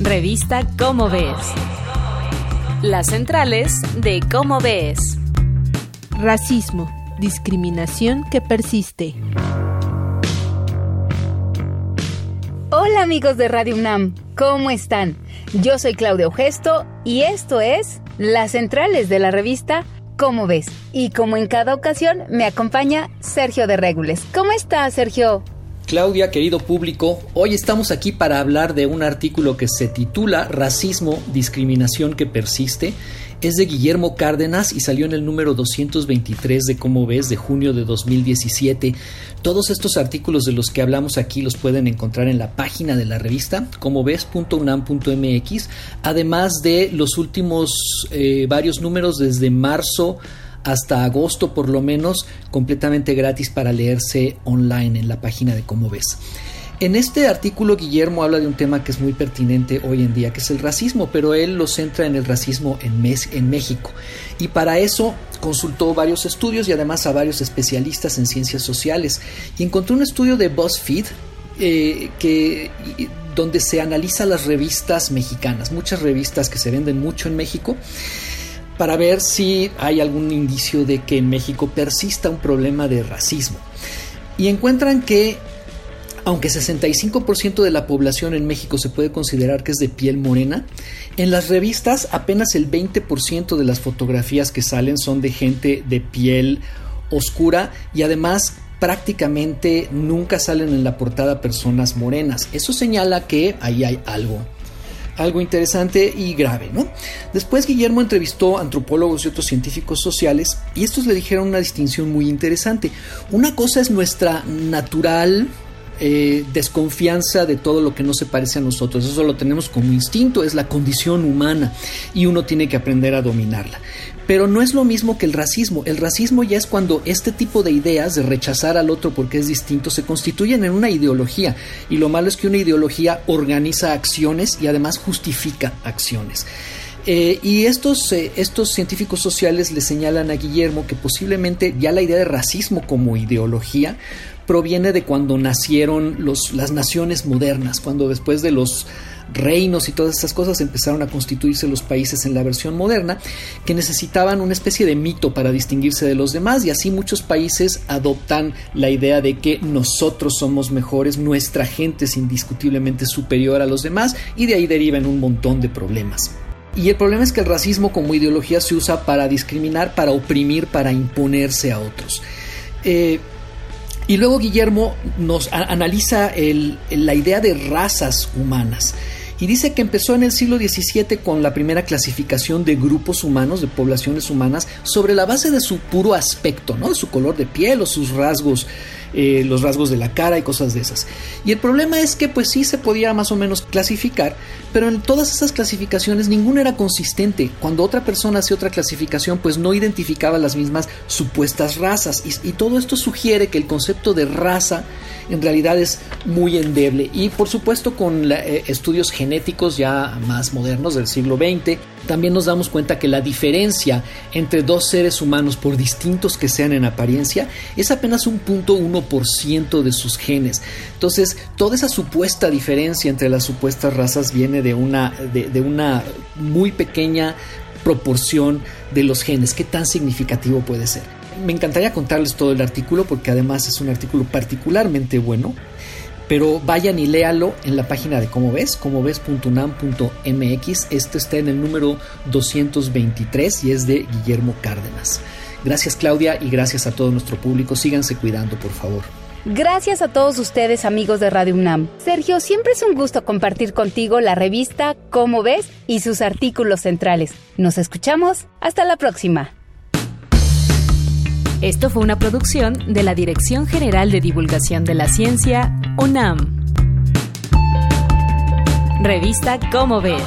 Revista Cómo Ves. Las centrales de Cómo Ves. Racismo, discriminación que persiste. Hola amigos de Radio UNAM, ¿cómo están? Yo soy Claudia Gesto y esto es Las centrales de la revista Cómo Ves. Y como en cada ocasión me acompaña Sergio de Régules. ¿Cómo estás, Sergio? Claudia, querido público, hoy estamos aquí para hablar de un artículo que se titula Racismo, discriminación que persiste. Es de Guillermo Cárdenas y salió en el número 223 de Cómo ves de junio de 2017. Todos estos artículos de los que hablamos aquí los pueden encontrar en la página de la revista, como ves.unam.mx, además de los últimos eh, varios números desde marzo hasta agosto por lo menos completamente gratis para leerse online en la página de Cómo ves. En este artículo Guillermo habla de un tema que es muy pertinente hoy en día, que es el racismo, pero él lo centra en el racismo en, en México. Y para eso consultó varios estudios y además a varios especialistas en ciencias sociales. Y encontró un estudio de BuzzFeed eh, que, donde se analiza las revistas mexicanas, muchas revistas que se venden mucho en México para ver si hay algún indicio de que en México persista un problema de racismo. Y encuentran que, aunque 65% de la población en México se puede considerar que es de piel morena, en las revistas apenas el 20% de las fotografías que salen son de gente de piel oscura y además prácticamente nunca salen en la portada personas morenas. Eso señala que ahí hay algo algo interesante y grave, ¿no? Después Guillermo entrevistó antropólogos y otros científicos sociales y estos le dijeron una distinción muy interesante. Una cosa es nuestra natural eh, desconfianza de todo lo que no se parece a nosotros. Eso lo tenemos como instinto, es la condición humana y uno tiene que aprender a dominarla. Pero no es lo mismo que el racismo. El racismo ya es cuando este tipo de ideas de rechazar al otro porque es distinto se constituyen en una ideología. Y lo malo es que una ideología organiza acciones y además justifica acciones. Eh, y estos, eh, estos científicos sociales le señalan a Guillermo que posiblemente ya la idea de racismo como ideología proviene de cuando nacieron los, las naciones modernas, cuando después de los reinos y todas estas cosas empezaron a constituirse los países en la versión moderna, que necesitaban una especie de mito para distinguirse de los demás y así muchos países adoptan la idea de que nosotros somos mejores, nuestra gente es indiscutiblemente superior a los demás y de ahí derivan un montón de problemas. Y el problema es que el racismo como ideología se usa para discriminar, para oprimir, para imponerse a otros. Eh, y luego Guillermo nos analiza la idea de razas humanas y dice que empezó en el siglo XVII con la primera clasificación de grupos humanos, de poblaciones humanas, sobre la base de su puro aspecto, ¿no? de su color de piel o sus rasgos eh, los rasgos de la cara y cosas de esas. Y el problema es que pues sí se podía más o menos clasificar, pero en todas esas clasificaciones ninguna era consistente. Cuando otra persona hacía otra clasificación pues no identificaba las mismas supuestas razas y, todo esto sugiere que el concepto de raza en realidad es muy endeble y por supuesto con eh, estudios genéticos ya más modernos del siglo XX también nos damos cuenta que la diferencia entre dos seres humanos, por distintos que sean en apariencia, es apenas un punto uno por ciento de sus genes. Entonces, toda esa supuesta diferencia entre las supuestas razas viene de una, de, una muy pequeña proporción de los genes. ¿Qué tan significativo puede ser? Me encantaría contarles todo el artículo porque además es un artículo particularmente bueno pero vayan y léalo en la página de Cómo Ves, como ves.unam.mx. Este está en el número 223 y es de Guillermo Cárdenas. Gracias Claudia y gracias a todo nuestro público. Síganse cuidando, por favor. Gracias a todos ustedes amigos de Radio UNAM. Sergio, siempre es un gusto compartir contigo la revista Cómo ves y sus artículos centrales. Nos escuchamos. Hasta la próxima. Esto fue una producción de la Dirección General de Divulgación de la Ciencia, UNAM. Revista Cómo ves.